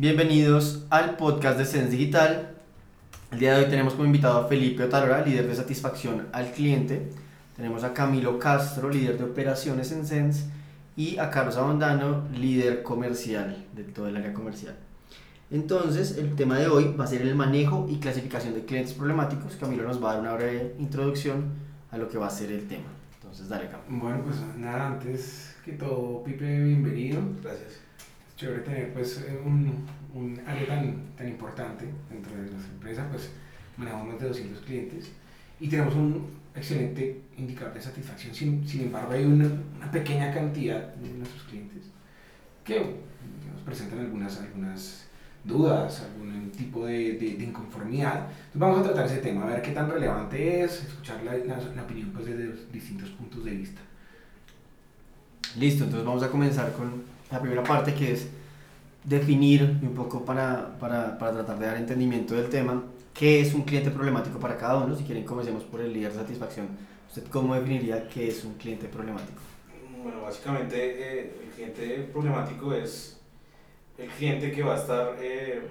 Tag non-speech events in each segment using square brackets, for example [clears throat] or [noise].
Bienvenidos al podcast de Sense Digital. El día de hoy tenemos como invitado a Felipe Otalora, líder de satisfacción al cliente. Tenemos a Camilo Castro, líder de operaciones en Sense. Y a Carlos Abondano, líder comercial de todo el área comercial. Entonces, el tema de hoy va a ser el manejo y clasificación de clientes problemáticos. Camilo nos va a dar una breve introducción a lo que va a ser el tema. Entonces, dale, Camilo. Bueno, pues nada, antes que todo, Pipe, bienvenido. Gracias. Chévere tener pues un, un área tan, tan importante dentro de nuestra empresa, pues manejamos más de 200 clientes y tenemos un excelente indicador de satisfacción. Sin, sin embargo, hay una, una, pequeña cantidad de nuestros clientes que nos presentan algunas, algunas dudas, algún tipo de, de, de, inconformidad. Entonces vamos a tratar ese tema, a ver qué tan relevante es, escuchar la, la, la opinión pues, desde distintos puntos de vista. Listo, entonces vamos a comenzar con la primera parte que es definir un poco para, para, para tratar de dar entendimiento del tema, qué es un cliente problemático para cada uno. Si quieren, comencemos por el líder de satisfacción. ¿Usted cómo definiría qué es un cliente problemático? Bueno, básicamente eh, el cliente problemático es el cliente que va a estar eh,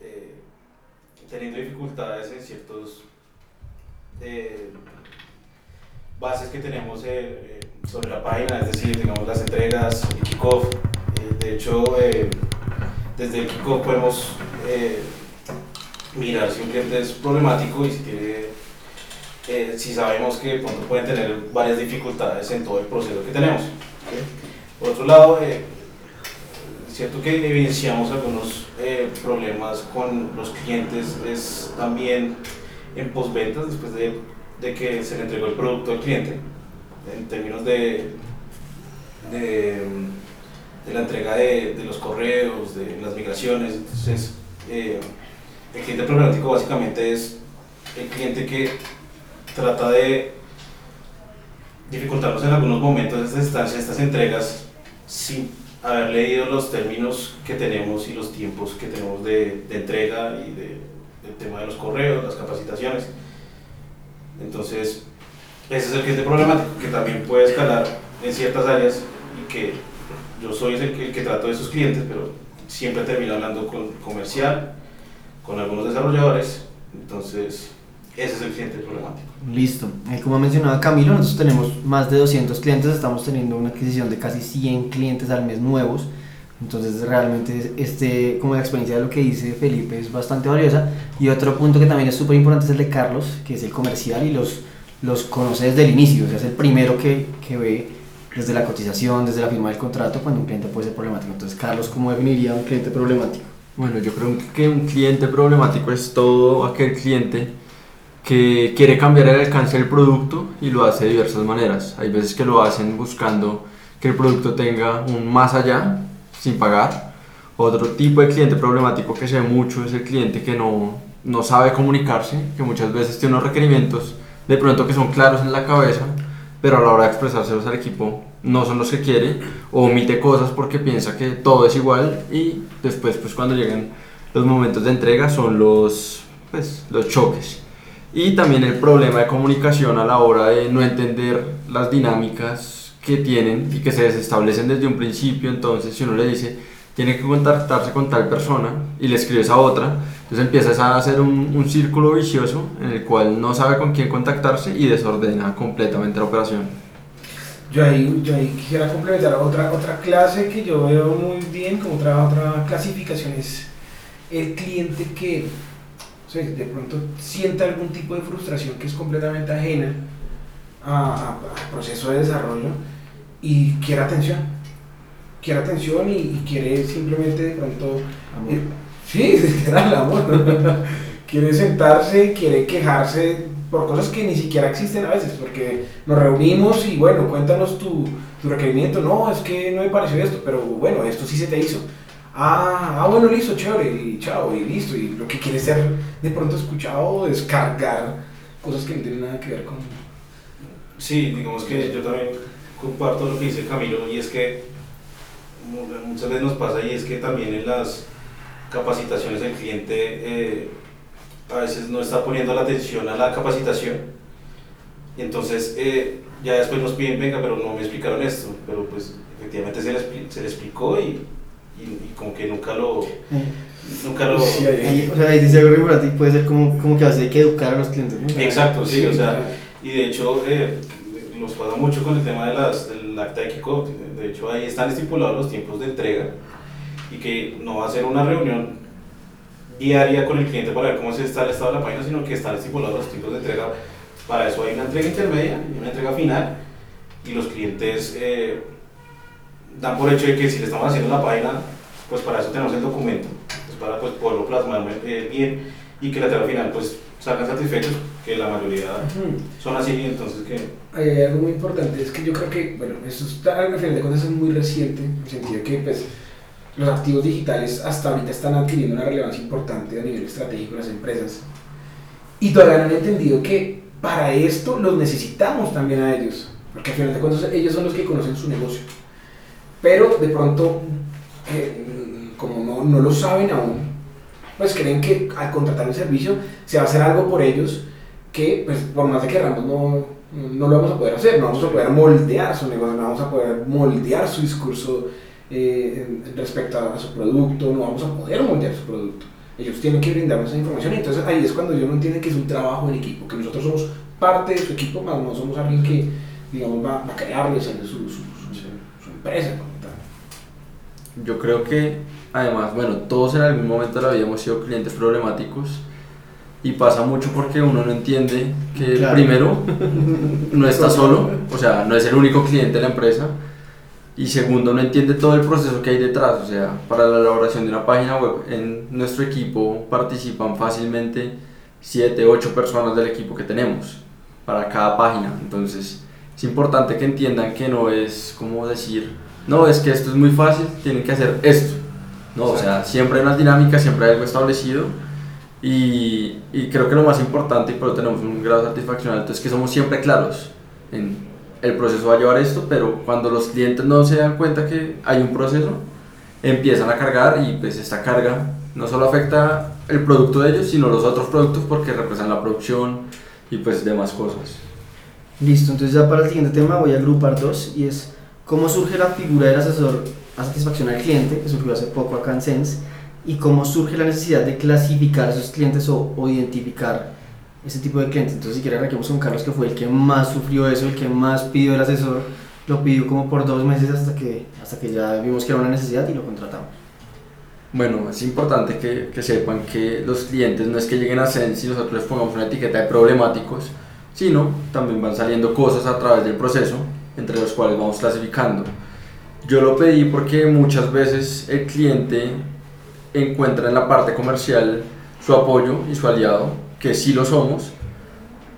eh, teniendo dificultades en ciertos bases que tenemos sobre la página, es decir, digamos las entregas, el kickoff. de hecho, desde el kickoff podemos mirar si un cliente es problemático y si tiene si sabemos que pronto pueden tener varias dificultades en todo el proceso que tenemos. ¿okay? Por otro lado, eh, cierto que evidenciamos algunos eh, problemas con los clientes, es también en postventas, después de, de, que se le entregó el producto al cliente, en términos de, de, la entrega de, de, los correos, de las migraciones. Entonces, eh, el cliente problemático básicamente es el cliente que trata de dificultarnos en algunos momentos estas estancias, estas entregas, sin haber leído los términos que tenemos y los tiempos que tenemos de, de entrega y de, del tema de los correos, las capacitaciones. Entonces, ese es el cliente problemático que también puede escalar en ciertas áreas y que yo soy el que, el que trato de esos clientes, pero siempre termino hablando con comercial, con algunos desarrolladores. Entonces, ese es el cliente problemático. Listo. Eh, como mencionaba Camilo, nosotros tenemos más de 200 clientes, estamos teniendo una adquisición de casi 100 clientes al mes nuevos. Entonces realmente este, como la experiencia de lo que dice Felipe es bastante valiosa. Y otro punto que también es súper importante es el de Carlos, que es el comercial y los, los conoce desde el inicio. O sea, es el primero que, que ve desde la cotización, desde la firma del contrato, cuando un cliente puede ser problemático. Entonces, Carlos, ¿cómo definiría un cliente problemático? Bueno, yo creo que un cliente problemático es todo aquel cliente que quiere cambiar el alcance del producto y lo hace de diversas maneras. Hay veces que lo hacen buscando que el producto tenga un más allá sin pagar. Otro tipo de cliente problemático que se ve mucho es el cliente que no, no sabe comunicarse, que muchas veces tiene unos requerimientos de pronto que son claros en la cabeza, pero a la hora de expresárselos al equipo no son los que quiere o omite cosas porque piensa que todo es igual y después pues cuando llegan los momentos de entrega son los, pues, los choques y también el problema de comunicación a la hora de no entender las dinámicas que tienen y que se desestablecen desde un principio. Entonces, si uno le dice, tiene que contactarse con tal persona y le escribes a otra, entonces empiezas a hacer un, un círculo vicioso en el cual no sabe con quién contactarse y desordena completamente la operación. Yo ahí, yo ahí quisiera complementar otra, otra clase que yo veo muy bien, como otra, otra clasificación, es el cliente que o sea, de pronto siente algún tipo de frustración que es completamente ajena al proceso de desarrollo y quiere atención. Quiere atención y, y quiere simplemente de pronto... Eh, sí, [laughs] literal, amor. quiere sentarse, quiere quejarse por cosas que ni siquiera existen a veces, porque nos reunimos y bueno, cuéntanos tu, tu requerimiento, no, es que no me pareció esto, pero bueno, esto sí se te hizo Ah, ah, bueno, listo, chévere, y chao, y listo. Y lo que quiere ser de pronto escuchado, descargar cosas que no tienen nada que ver con. Sí, digamos que yo también comparto lo que dice Camilo, y es que muchas veces nos pasa, y es que también en las capacitaciones el cliente eh, a veces no está poniendo la atención a la capacitación, y entonces eh, ya después nos piden, venga, pero no me explicaron esto, pero pues efectivamente se le, se le explicó y y, y como que nunca lo... Nunca lo... Sí, ahí- o sea, ahí dice algo y puede ser como, como que a veces hay que educar a los clientes. ¿no? Exacto, sí, o sea, y de hecho eh, nos pasa mucho con el tema del acta de Kickoff, de hecho ahí están estipulados los tiempos de entrega y que no va a ser una reunión diaria con el cliente para ver cómo se está el estado de la página, sino que están estipulados los tiempos de entrega. Para eso hay una entrega intermedia y una entrega final y los clientes eh, dan por hecho de que si le estamos haciendo la página, pues para eso tenemos el documento, pues para pues, poderlo plasmar eh, bien y que la entrega final pues salgan satisfechos, que la mayoría son así, entonces que Hay algo muy importante, es que yo creo que, bueno, esto está, al final de cuentas es muy reciente, en el sentido de que pues, los activos digitales hasta ahorita están adquiriendo una relevancia importante a nivel estratégico en las empresas. Y todavía no han entendido que para esto los necesitamos también a ellos, porque al final de cuentas ellos son los que conocen su negocio. Pero de pronto, eh, como no, no lo saben aún, pues creen que al contratar un servicio se va a hacer algo por ellos que, pues, por más de que queramos, no, no lo vamos a poder hacer, no vamos a poder moldear su negocio, no vamos a poder moldear su discurso eh, respecto a, a su producto, no vamos a poder moldear su producto. Ellos tienen que brindarnos esa información y entonces ahí es cuando yo no entiendo que es un trabajo en equipo, que nosotros somos parte de su equipo, más no somos alguien que, digamos, va, va a crearles su, su, su, su- empresa. Yo creo que, además, bueno, todos en algún momento de la vida hemos sido clientes problemáticos y pasa mucho porque uno no entiende que Claro. primero no está solo, o sea, no es el único cliente de la empresa y segundo no entiende todo el proceso que hay detrás, o sea, para la elaboración de una página web en nuestro equipo participan fácilmente 7, 8 personas del equipo que tenemos para cada página, entonces es importante que entiendan que no es como decir, no, es que esto es muy fácil, tienen que hacer esto. No, o sea, siempre hay unas dinámicas, siempre hay algo establecido. Y, y creo que lo más importante, y por eso tenemos un grado de satisfacción alto, es que somos siempre claros en el proceso va a llevar esto, pero cuando los clientes no se dan cuenta que hay un proceso, empiezan a cargar y pues esta carga no solo afecta el producto de ellos, sino los otros productos porque representan la producción y pues demás cosas. Listo, entonces ya para el siguiente tema voy a agrupar dos y es cómo surge la figura del asesor a satisfacción al cliente, que surgió hace poco acá en Sense, y cómo surge la necesidad de clasificar a clientes o, o identificar ese tipo de clientes. Entonces si quiere arranquemos con Carlos, que fue el que más sufrió eso, el que más pidió el asesor, lo pidió como por dos meses hasta que, hasta que ya vimos que era una necesidad y lo contratamos. Bueno, es importante que, que sepan que los clientes no es que lleguen a Sense y nosotros les pongamos una etiqueta de problemáticos, sino también van saliendo cosas a través del proceso, entre los cuales vamos clasificando. Yo lo pedí porque muchas veces el cliente encuentra en la parte comercial su apoyo y su aliado, que sí lo somos,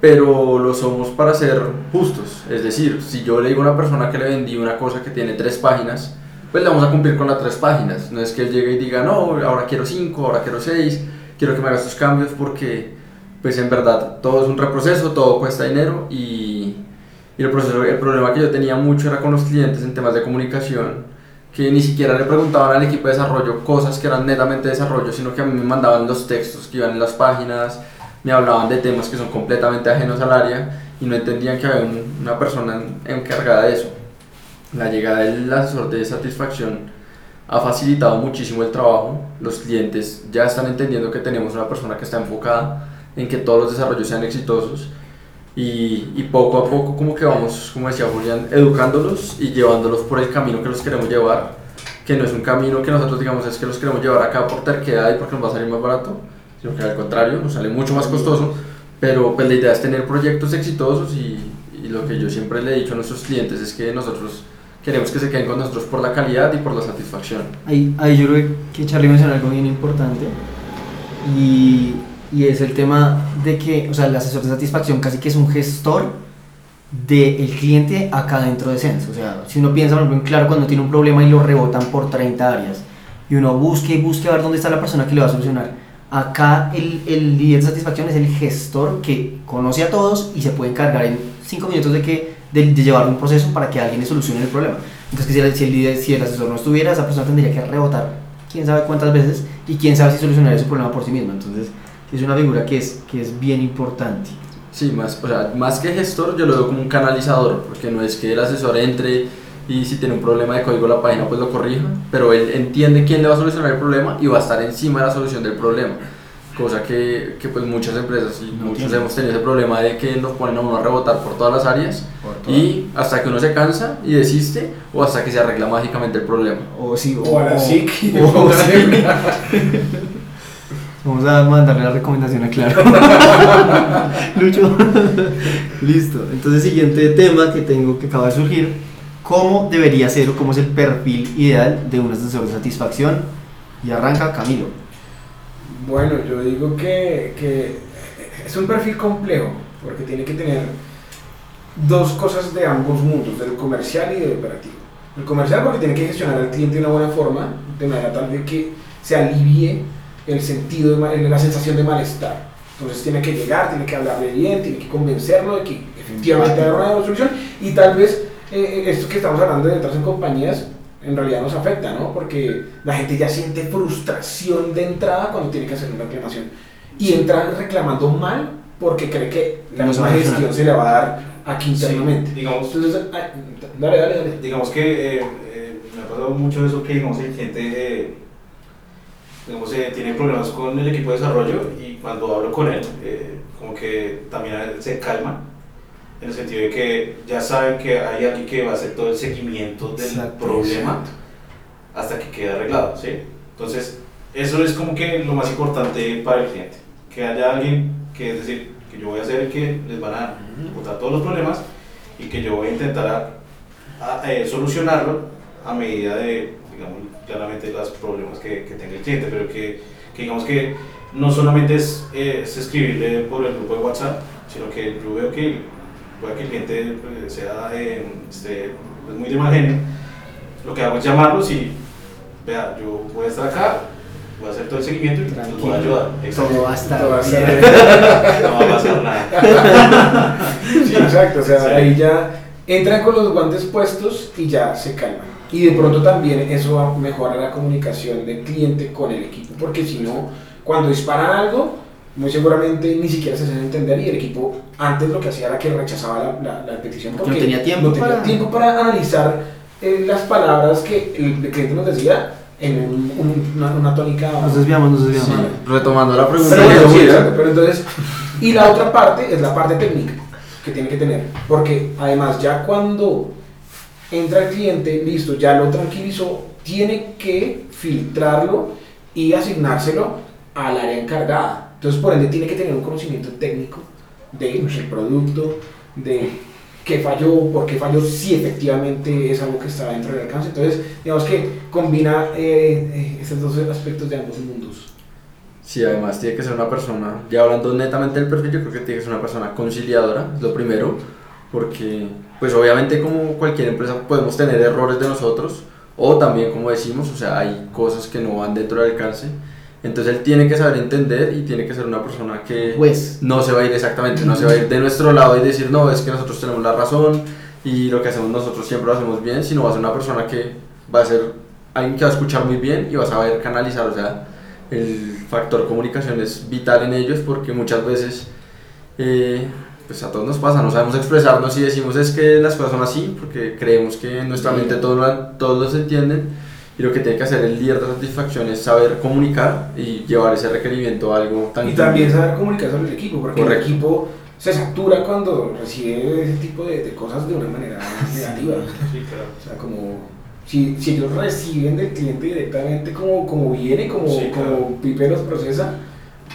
pero lo somos para ser justos. Es decir, si yo le digo a una persona que le vendí una cosa que tiene tres páginas, pues le vamos a cumplir con las tres páginas. No es que él llegue y diga, no, ahora quiero cinco, ahora quiero seis, quiero que me hagas estos cambios porque, pues en verdad, todo es un reproceso, todo cuesta dinero y, y el, proceso, el problema que yo tenía mucho era con los clientes en temas de comunicación, que ni siquiera le preguntaban al equipo de desarrollo cosas que eran netamente desarrollo, sino que a mí me mandaban los textos que iban en las páginas, me hablaban de temas que son completamente ajenos al área y no entendían que había un- una persona en- encargada de eso. La llegada del asesor de satisfacción ha facilitado muchísimo el trabajo. Los clientes ya están entendiendo que tenemos una persona que está enfocada en que todos los desarrollos sean exitosos y, y poco a poco como que vamos, como decía Julián, educándolos y llevándolos por el camino que los queremos llevar, que no es un camino que nosotros digamos es que los queremos llevar acá por terquedad y porque nos va a salir más barato, sino que al contrario, nos sale mucho más costoso, pero pues la idea es tener proyectos exitosos y, y lo que yo siempre le he dicho a nuestros clientes es que nosotros queremos que se queden con nosotros por la calidad y por la satisfacción. Ahí, ahí yo creo que Charlie mencionó algo bien importante y, y es el tema de que, o sea, el asesor de satisfacción casi que es un gestor del cliente acá dentro de Sense. O sea, si uno piensa, por ejemplo, claro, cuando tiene un problema y lo rebotan por 30 áreas y uno busque y busque a ver dónde está la persona que le va a solucionar. Acá el, el líder de satisfacción es el gestor que conoce a todos y se puede encargar en 5 minutos de, que, de, de llevar un proceso para que alguien le solucione el problema. Entonces, si el, si el líder, si el asesor no estuviera, esa persona tendría que rebotar quién sabe cuántas veces y quién sabe si solucionaría su problema por sí mismo. Entonces, es una figura que es, que es bien importante. Sí, más, o sea, más que gestor yo lo veo como un canalizador, porque no es que el asesor entre y si tiene un problema de código la página pues lo corrija, pero él entiende quién le va a solucionar el problema y va a estar encima de la solución del problema. Cosa que, que pues muchas empresas y No muchos tienen. hemos tenido ese problema de que nos ponen a uno a rebotar por todas las áreas y hasta que uno se cansa y desiste o hasta que se arregla mágicamente el problema. O sí, O a la SIC. o- o [laughs] sí. [laughs] Vamos a mandarle la recomendación a Claro. [laughs] Lucho. Listo. Entonces, siguiente tema que tengo que acaba de surgir. ¿Cómo debería ser o cómo es el perfil ideal de un asesor de satisfacción? Y arranca Camilo. Bueno, yo digo que, que es un perfil complejo, porque tiene que tener dos cosas de ambos mundos, del comercial y del operativo. El comercial porque tiene que gestionar al cliente de una buena forma, de manera tal de que se alivie el sentido, de la sensación de malestar. Entonces tiene que llegar, tiene que hablarle bien, tiene que convencerlo de que efectivamente hay una solución y tal vez eh, esto que estamos hablando de entrar en compañías en realidad nos afecta, ¿no? Porque la gente ya siente frustración de entrada cuando tiene que hacer una reclamación y entra reclamando mal porque cree que la misma gestión se le va a dar aquí Sí, internamente. digamos, Entonces, ay, dale, dale, dale. digamos que eh, eh, me ha pasado mucho eso que digamos el cliente eh, digamos, eh, tiene problemas con el equipo de desarrollo y cuando hablo con él eh, como que también se calma en el sentido de que ya saben que hay alguien que va a hacer todo el seguimiento del Exacto, problema exacto. hasta que quede arreglado, ¿sí? Entonces, eso es como que lo más importante para el cliente, que haya alguien que es decir, que yo voy a ser el que les van a botar todos los problemas y que yo voy a intentar a- a, eh, solucionarlo a medida de, digamos, claramente los problemas que, que tenga el cliente, pero que, que digamos que no solamente es, eh, es escribirle por el grupo de WhatsApp, sino que yo veo que puede que el cliente pues, sea eh, este, pues, muy de mal genio, lo que hago es llamarlos y, vea, yo voy a estar acá, voy a hacer todo el seguimiento y los voy a Tranquilo. ayudar. Todo va a estar va a [laughs] No va a pasar nada. [laughs] Sí, exacto, o sea, Sí. ahí ya entran con los guantes puestos y ya se calman. Y de pronto también eso mejora la comunicación del cliente con el equipo, porque si no, cuando disparan algo, muy seguramente ni siquiera se hacen entender y el equipo antes lo que hacía era que rechazaba la, la- la petición Porque no tenía tiempo no tenía para- tiempo para analizar eh, las palabras que el, el cliente nos decía en un- un- una, una tónica. Nos desviamos, nos desviamos. Sí. Retomando la pregunta Pero, bueno, sí, exacto, pero entonces, y la otra parte es la parte técnica que tiene que tener, porque además ya cuando entra el cliente, listo, ya lo tranquilizó, tiene que filtrarlo y asignárselo al área encargada. Entonces, por ende, tiene que tener un conocimiento técnico del producto, de qué falló, por qué falló, si efectivamente es algo que está dentro del alcance. Entonces, digamos que combina eh, eh, estos dos aspectos de ambos mundos. Sí, además tiene que ser una persona, ya hablando netamente del perfil, yo creo que tiene que ser una persona conciliadora, es lo primero, porque pues obviamente como cualquier empresa podemos tener errores de nosotros, o también como decimos, o sea, hay cosas que no van dentro del alcance, entonces él tiene que saber entender y tiene que ser una persona que Pues, no se va a ir exactamente, no se va a ir de nuestro lado y decir, no, es que nosotros tenemos la razón y lo que hacemos nosotros siempre lo hacemos bien, sino va a ser una persona que va a ser alguien que va a escuchar muy bien y va a saber canalizar, o sea, el factor comunicación es vital en ellos porque muchas veces, eh, pues a todos nos pasa, no sabemos expresarnos y decimos es que las cosas son así porque creemos que en nuestra mente todos, lo- todos los entienden y lo que tiene que hacer el líder de satisfacción es saber comunicar y llevar ese requerimiento a algo tan Y también saber comunicar sobre el equipo, porque Correcto. el equipo se satura cuando recibe ese tipo de, de cosas de una manera [laughs] negativa. Sí, claro. O sea, como si, si ellos reciben del cliente directamente como, como viene, como, Sí, claro. como Pipe los procesa,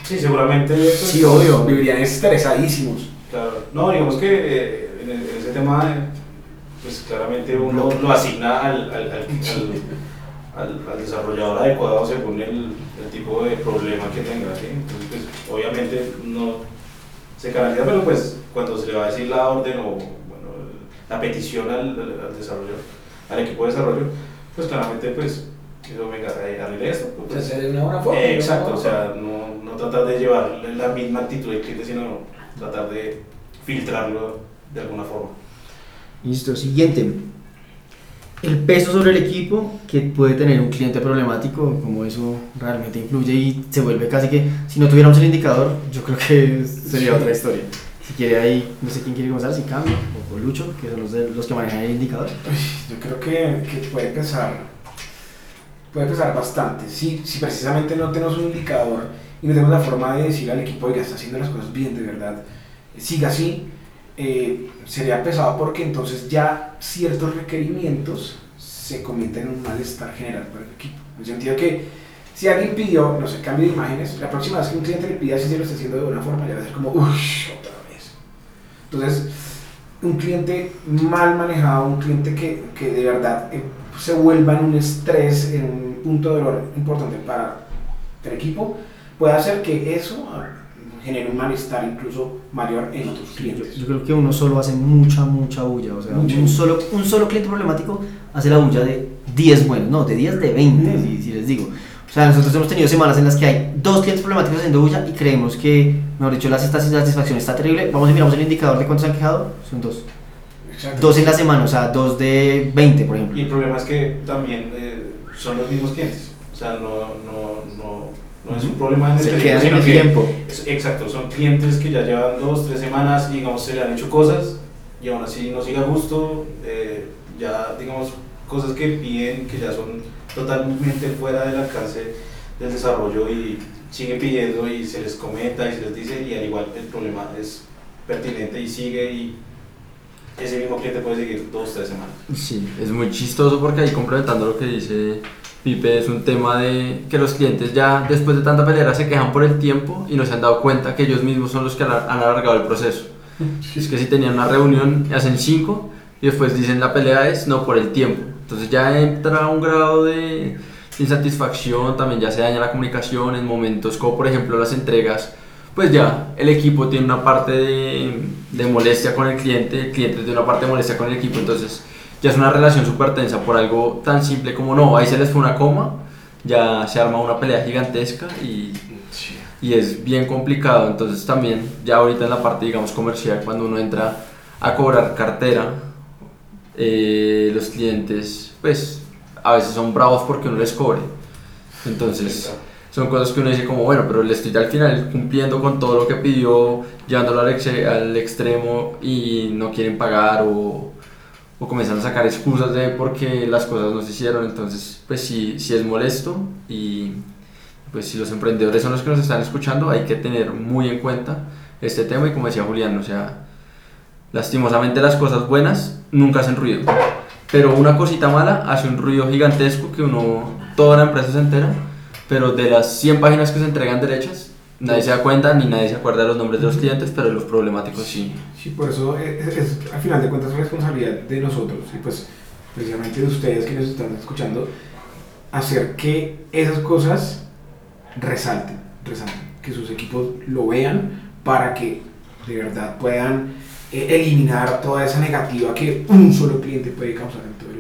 Sí, seguramente. pues, Sí, obvio. vivirían estresadísimos. Claro. No, digamos que eh, en, el- en ese tema, eh, pues claramente uno lo asigna al, [laughs] al, al, desarrollador adecuado según el, el tipo de problema que tenga. ¿sí? Entonces, pues, obviamente no se canaliza, pero pues cuando se le va a decir la orden o bueno, la petición al, desarrollo, al equipo de desarrollo, pues claramente pues, eso, venga, eh, arregle esto. Pues, de una buena forma. eh, exacto, o sea, no, no tratar de llevar la misma actitud del cliente, sino tratar de filtrarlo de alguna forma. listo. Siguiente. El peso sobre el equipo que puede tener un cliente problemático, como eso realmente influye y se vuelve casi que, si no tuviéramos el indicador, yo creo que sería Sí. otra historia. Si quiere ahí, no sé quién quiere comenzar, si Cambio o, Lucho, que son los, de, los que manejan el indicador. Yo creo que, que puede pesar, puede pesar bastante. Si, si precisamente no tenemos un indicador y no tenemos la forma de decir al equipo, oiga, está haciendo las cosas bien, de verdad, siga así, eh, sería pesado porque entonces ya ciertos requerimientos se convierten en un malestar general para el equipo. En el sentido que si alguien pidió, no sé, cambio de imágenes, la próxima vez que un cliente le pida si se lo está haciendo de buena forma, ya va a ser como, uff, otra vez. Entonces, un cliente mal manejado, un cliente que, que de verdad eh, se vuelva en un estrés, en un punto de dolor importante para el equipo, puede hacer que eso genere un malestar incluso mayor en otros Yo, clientes. yo creo que uno solo hace mucha, mucha bulla. O sea, Mucha. un solo, un solo cliente problemático hace la bulla de 10 buenos, no, de 10 de 20, Mm. si, si les digo. O sea, nosotros hemos tenido semanas en las que hay dos clientes problemáticos haciendo bulla y creemos que, mejor dicho, la satisfacción está terrible. Vamos y miramos el indicador de cuántos han quejado. Son dos. Exacto. Dos en la semana, o sea, dos de 20, por Y ejemplo. el problema es que también eh, son los mismos clientes. O sea, no, no, no, no es un problema en Se quedan en el tiempo. es- Exacto, son clientes que ya llevan dos, tres semanas y digamos se le han hecho cosas y aún así no sigue a gusto. eh, ya, digamos, cosas que piden que ya son totalmente fuera del alcance del desarrollo y siguen pidiendo y se les comenta y se les dice y al igual el problema es pertinente y sigue y ese mismo cliente puede seguir dos, tres semanas. Sí, es muy chistoso porque ahí complementando lo que dice Pipe, es un tema de que los clientes ya después de tanta pelea se quejan por el tiempo y no se han dado cuenta que ellos mismos son los que han han alargado el proceso. Es que si tenían una reunión, hacen cinco y después dicen la pelea es no por el tiempo. Entonces ya entra un grado de insatisfacción, también ya se daña la comunicación en momentos como por ejemplo las entregas. Pues ya el equipo tiene una parte de, de molestia con el cliente, el cliente tiene una parte de molestia con el equipo, entonces ya es una relación súper tensa por algo tan simple como no, ahí se les fue una coma, ya se arma una pelea gigantesca y y es bien complicado. Entonces también ya ahorita en la parte digamos comercial cuando uno entra a cobrar cartera, eh, los clientes pues a veces son bravos porque uno les cobre. Entonces son cosas que uno dice como bueno, pero le estoy al final cumpliendo con todo lo que pidió, llevándolo al, ex- al extremo y no quieren pagar o, o comienzan a sacar excusas de porque las cosas no se hicieron. Entonces pues sí, sí es molesto y pues si los emprendedores son los que nos están escuchando, hay que tener muy en cuenta este tema y como decía Julián, o sea, lastimosamente las cosas buenas nunca hacen ruido, pero una cosita mala hace un ruido gigantesco que uno, toda la empresa se entera, pero de las 100 páginas que se entregan derechas, nadie se da cuenta ni nadie se acuerda de los nombres de los clientes, pero los problemáticos sí. Sí, por eso es, es- es, al final de cuentas es responsabilidad de nosotros y pues precisamente de ustedes que nos están escuchando hacer que esas cosas resalten, resalten, que sus equipos lo vean para que de verdad puedan eh, eliminar toda esa negativa que un solo cliente puede causar en todo.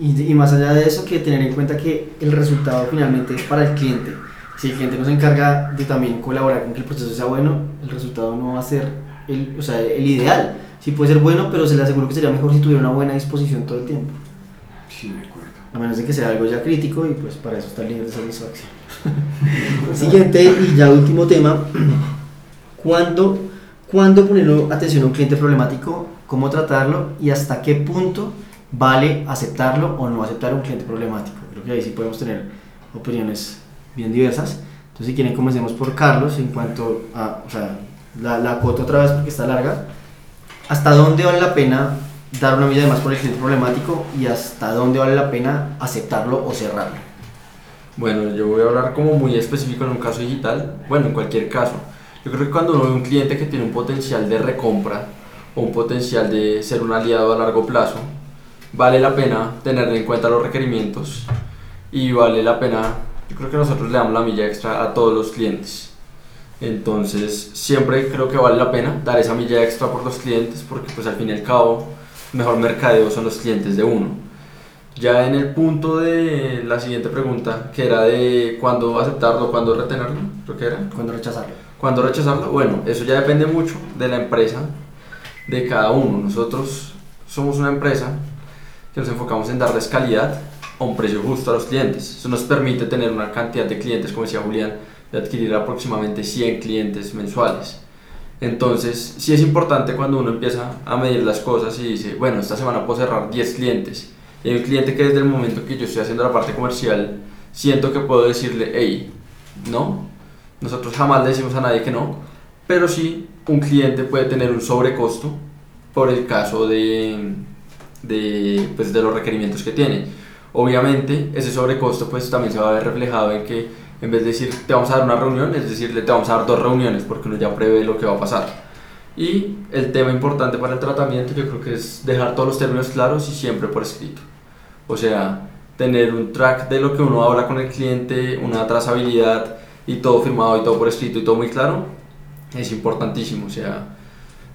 Y, y más allá de eso, que tener en cuenta que el resultado finalmente es para el cliente. Si el cliente no se encarga de también colaborar con que el proceso sea bueno, el resultado no va a ser el, o sea, el ideal. Sí puede ser bueno, pero se le aseguro que sería mejor si tuviera una buena disposición todo el tiempo. Sí, de acuerdo. A menos de que sea algo ya crítico y pues para eso está nivel de satisfacción. [laughs] Siguiente y ya último tema. ¿Cuándo, ¿Cuándo ponerle atención a un cliente problemático? ¿Cómo tratarlo? ¿Y hasta qué punto vale aceptarlo o no aceptar un cliente problemático? Creo que ahí sí podemos tener opiniones bien diversas. Entonces si quieren comencemos por Carlos en cuanto a, o sea, la, la cuota otra vez porque está larga. ¿Hasta dónde vale la pena dar una milla de más por el cliente problemático y hasta dónde vale la pena aceptarlo o cerrarlo? Bueno, yo voy a hablar como muy específico en un caso digital, bueno, en cualquier caso. Yo creo que cuando uno ve un cliente que tiene un potencial de recompra o un potencial de ser un aliado a largo plazo, vale la pena tener en cuenta los requerimientos y vale la pena, yo creo que nosotros le damos la milla extra a todos los clientes. Entonces, siempre creo que vale la pena dar esa milla extra por los clientes porque pues al fin y al cabo, mejor mercadeo son los clientes de uno. Ya en el punto de la siguiente pregunta, que era de cuándo aceptarlo, cuándo retenerlo, creo que era. ¿Cuándo rechazarlo? ¿Cuándo rechazarlo? Bueno, eso ya depende mucho de la empresa, de cada uno. Nosotros somos una empresa que nos enfocamos en darles calidad a un precio justo a los clientes. Eso nos permite tener una cantidad de clientes, como decía Julián, de adquirir aproximadamente 100 clientes mensuales. Entonces, sí es importante cuando uno empieza a medir las cosas y dice, bueno, esta semana puedo cerrar 10 clientes. Y hay un cliente que desde el momento que yo estoy haciendo la parte comercial, siento que puedo decirle, hey, no. Nosotros jamás le decimos a nadie que no, pero sí un cliente puede tener un sobrecosto por el caso de, de, pues, de los requerimientos que tiene. Obviamente, ese sobrecosto pues también se va a ver reflejado en que en vez de decir te vamos a dar una reunión, es decirle te vamos a dar dos reuniones porque uno ya prevé lo que va a pasar. Y el tema importante para el tratamiento yo creo que es dejar todos los términos claros y siempre por escrito. O sea, tener un track de lo que uno habla con el cliente, una trazabilidad y todo firmado y todo por escrito y todo muy claro, es importantísimo. O sea,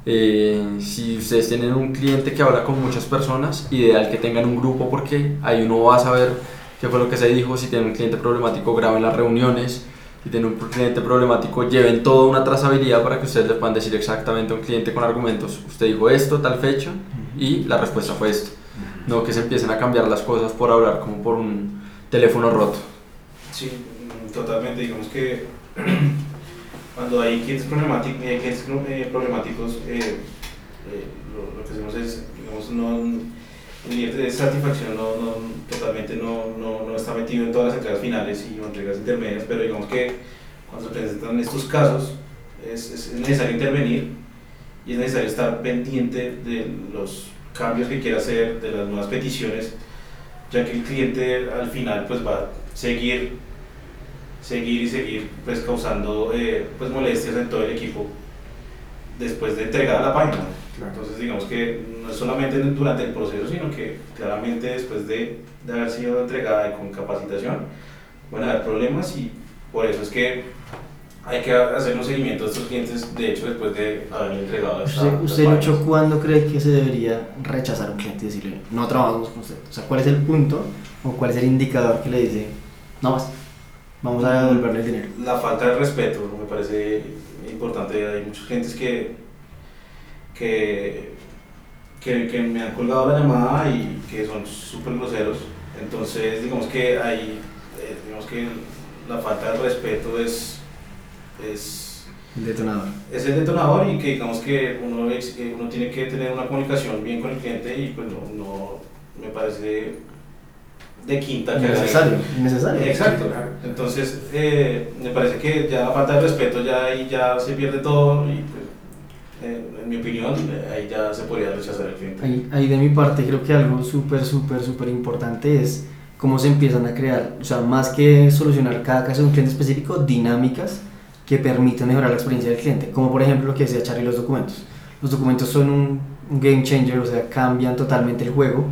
eh, si ustedes tienen un cliente que habla con muchas personas, ideal que tengan un grupo porque ahí uno va a saber qué fue lo que se dijo, si tienen un cliente problemático, graben las reuniones, si tienen un cliente problemático, lleven toda una trazabilidad para que ustedes le puedan decir exactamente a un cliente con argumentos, usted dijo esto, tal fecha, y la respuesta fue esto. No que se empiecen a cambiar las cosas por hablar como por un teléfono roto. Sí, totalmente. Digamos que [clears throat] cuando hay clientes problemáticos, clientes eh, problemáticos eh, eh, lo, que hacemos es, digamos, no, el nivel de satisfacción no, totalmente no, no, no, está metido en todas las entregas finales y entregas intermedias, pero digamos que cuando se presentan estos casos es, es necesario intervenir y es necesario estar pendiente de los cambios que quiera hacer, de las nuevas peticiones, ya que el cliente al final pues va a seguir seguir y seguir pues causando eh, pues molestias en todo el equipo después de entregar la página. Entonces digamos que no es solamente durante el proceso, sino que claramente después de, de haber sido entregada y con capacitación van a haber problemas y por eso es que hay que hacer un seguimiento de estos clientes, de hecho, después de haber entregado ¿Usted, usted Lucho, cuándo cree que se debería rechazar a un cliente y decirle, no trabajamos con usted? O sea, ¿cuál es el punto o cuál es el indicador que le dice, no más? Vamos a devolverle el dinero. La falta de respeto me parece importante. Hay muchos clientes que, que, que, que me han colgado la llamada y que son súper groseros. Entonces, digamos que hay, eh, digamos que la falta de respeto es, es el detonador. Es el detonador y que digamos que uno, uno tiene que tener una comunicación bien con el cliente y pues no, no me parece de quinta que necesario, necesario. Exacto. Entonces, eh, me parece que ya falta de respeto ya ahí ya se pierde todo y pues, eh, en mi opinión ahí ya se podría rechazar el cliente. Ahí, ahí de mi parte creo que algo súper, súper, súper importante es cómo se empiezan a crear, o sea, más que solucionar cada caso de un cliente específico, dinámicas que permitan mejorar la experiencia del cliente, como por ejemplo lo que decía Charlie los documentos. Los documentos son un, un game changer, o sea, cambian totalmente el juego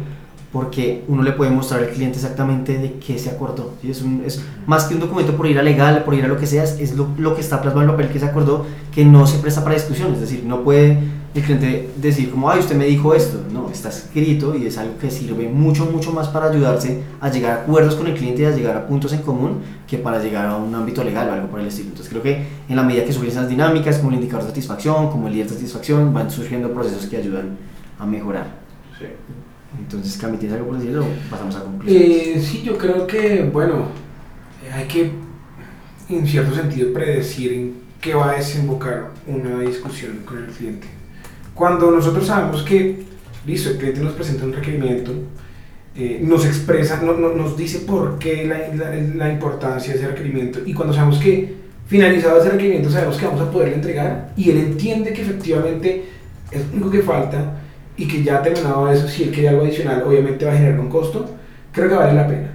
porque uno le puede mostrar al cliente exactamente de qué se acordó. Es, es, más que un documento por ir a legal, por ir a lo que sea, es lo, lo, que está plasmado en el papel que se acordó, que no se presta para discusión. Es decir, no puede el cliente decir como, ay, usted me dijo esto. No, está escrito y es algo que sirve mucho, mucho más para ayudarse a llegar a acuerdos con el cliente y a llegar a puntos en común que para llegar a un ámbito legal o algo por el estilo. Entonces creo que en la medida que surgen esas dinámicas, como el indicador de satisfacción, como el líder de satisfacción, van surgiendo procesos que ayudan a mejorar. Sí. Entonces, Cami, ¿tienes algo por decir o pasamos a concluir? Eh, sí, yo creo que, bueno, hay que, en cierto sentido, predecir en qué va a desembocar una discusión con el cliente. Cuando nosotros sabemos que, listo, el cliente nos presenta un requerimiento, eh, nos expresa, no, no, nos dice por qué la, la, la, importancia de ese requerimiento y cuando sabemos que finalizado ese requerimiento sabemos que vamos a poderle entregar y él entiende que efectivamente es lo único que falta, y que ya terminado eso, si él quiere algo adicional, obviamente va a generar un costo, creo que vale la pena.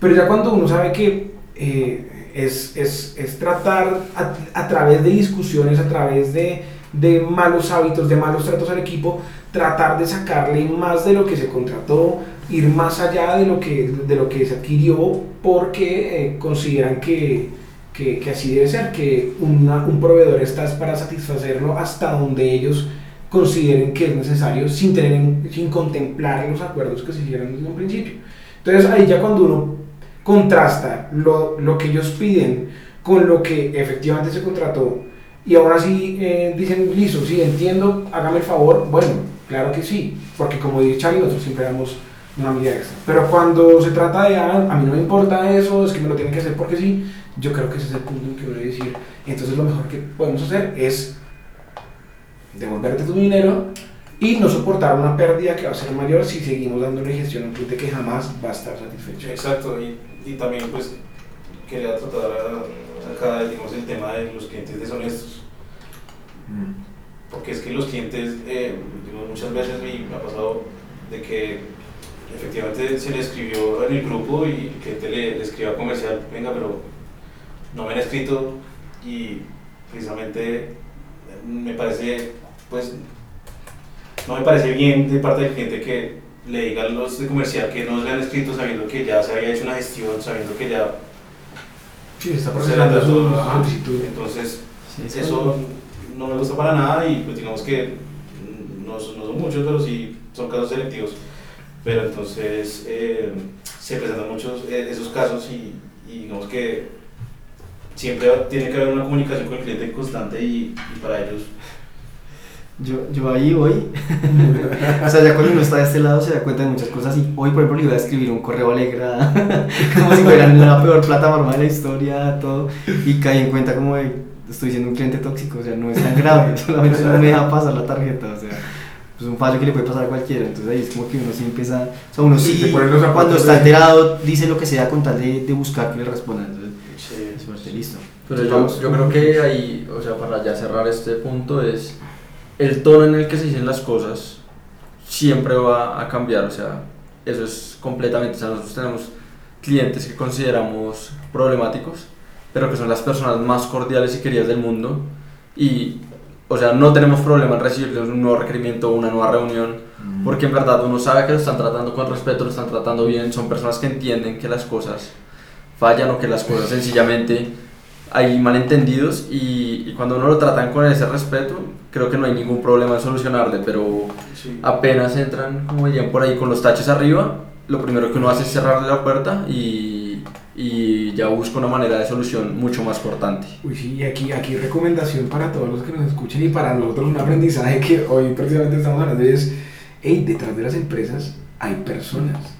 Pero ya cuando uno sabe que eh, es, es, es, tratar a, a, través de discusiones, a través de, de, malos hábitos, de malos tratos al equipo, tratar de sacarle más de lo que se contrató, ir más allá de lo que, de lo que se adquirió, porque eh, consideran que, que, que, así debe ser, que una, un proveedor está para satisfacerlo hasta donde ellos consideren que es necesario sin, tener, sin contemplar los acuerdos que se hicieron desde un principio. Entonces ahí ya cuando uno contrasta lo, lo que ellos piden con lo que efectivamente se contrató y ahora sí eh, dicen, listo, sí, entiendo, hágame el favor, bueno, claro que sí, porque como dice Charlie, nosotros siempre damos una medida extra. Pero cuando se trata de, ah, a mí no me importa eso, es que me lo tienen que hacer porque sí, yo creo que ese es el punto en que uno debe decir, entonces lo mejor que podemos hacer es devolverte tu dinero y no soportar una pérdida que va a ser mayor si seguimos dándole gestión a un cliente que jamás va a estar satisfecho. Exacto, y, y también pues quería tratar acá digamos, el tema de los clientes deshonestos. Porque es que los clientes, eh, muchas veces me ha pasado de que efectivamente se le escribió en el grupo y que te le, le escriba comercial, venga, pero no me han escrito y precisamente me parece, pues, no me parece bien de parte del cliente que le digan a los de comercial que no le han escrito sabiendo que ya se había hecho una gestión, sabiendo que ya Sí, está se procesando su solicitud. Entonces, Sí, eso no me gusta para nada y pues digamos que no, son- no son muchos, pero sí son casos selectivos. Pero entonces eh, se presentan muchos eh, esos casos y, y digamos que siempre tiene que haber una comunicación con el cliente constante y, y para ellos Yo, yo ahí voy. [laughs] o sea, ya cuando uno está de este lado se da cuenta de muchas cosas. Y hoy, por ejemplo, le iba a escribir un correo alegra, [laughs] como si fuera la peor plataforma de la historia, todo. Y caí en cuenta como de, estoy siendo un cliente tóxico, o sea, no es tan grave, [laughs] solamente no me deja pasar la tarjeta, o sea. Es un fallo que le puede pasar a cualquiera, entonces ahí es como que uno sí empieza, o sea, uno Sí, sí, cuando está de- alterado, dice lo que sea con tal de, de buscar que le respondan, entonces, suerte, listo. Pero Entonces, yo, vamos. yo creo que ahí, o sea, para ya cerrar este punto es el tono en el que se dicen las cosas siempre va a cambiar, o sea, eso es completamente, o sea, nosotros tenemos clientes que consideramos problemáticos, pero que son las personas más cordiales y queridas del mundo y, o sea, no tenemos problema en recibirles un nuevo requerimiento o una nueva reunión, porque en verdad uno sabe que lo están tratando con respeto, lo están tratando bien, son personas que entienden que las cosas fallan o que las cosas sencillamente hay malentendidos y, y cuando uno lo tratan con ese respeto, creo que no hay ningún problema en solucionarle, pero sí. apenas entran, como dirían por ahí, con los taches arriba, lo primero que uno hace es cerrarle la puerta y, y ya busca una manera de solución mucho más cortante. Uy, sí, y aquí, aquí recomendación para todos los que nos escuchen y para nosotros un aprendizaje que hoy precisamente estamos hablando es, hey, detrás de las empresas hay personas.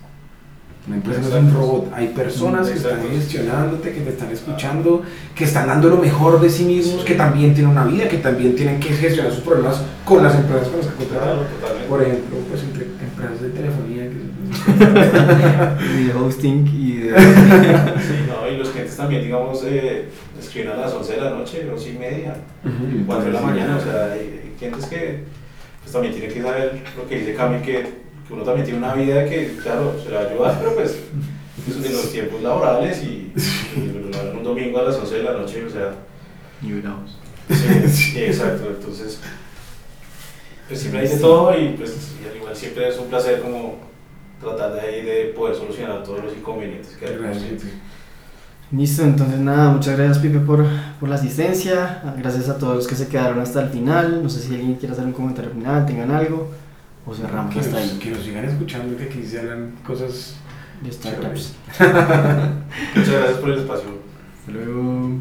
Una empresa no es un robot, hay personas que están gestionándote, que te están escuchando, que están dando lo mejor de sí mismos, Sí. que también tienen una vida, que también tienen que gestionar sus problemas con las empresas con las que contratan. Por ejemplo, pues entre empresas de telefonía. Que... [laughs] Y de hosting y de... [laughs] Sí, no, y los clientes también, digamos, eh, escriben a las 11 de la noche, 11 y media, 4 de la mañana, o sea, hay, hay clientes que pues, también tienen que saber lo que dice Cami, que, que uno también tiene una vida que, claro, se le va a ayudar, pero pues pues, en los tiempos laborales y, y un domingo a las 11 de la noche, o sea, New House. sí, sí, exacto, entonces, pues siempre de todo y pues y al igual siempre es un placer como tratar de ahí de poder solucionar todos los inconvenientes que hay. Listo, entonces nada, muchas gracias Pipe por, por la asistencia, gracias a todos los que se quedaron hasta el final, no sé si alguien quiere hacer un comentario final, tengan algo, o cerramos Que hasta nos, ahí que nos sigan escuchando, que aquí se hablan cosas de startups. [laughs] Muchas gracias por el espacio. Hasta luego.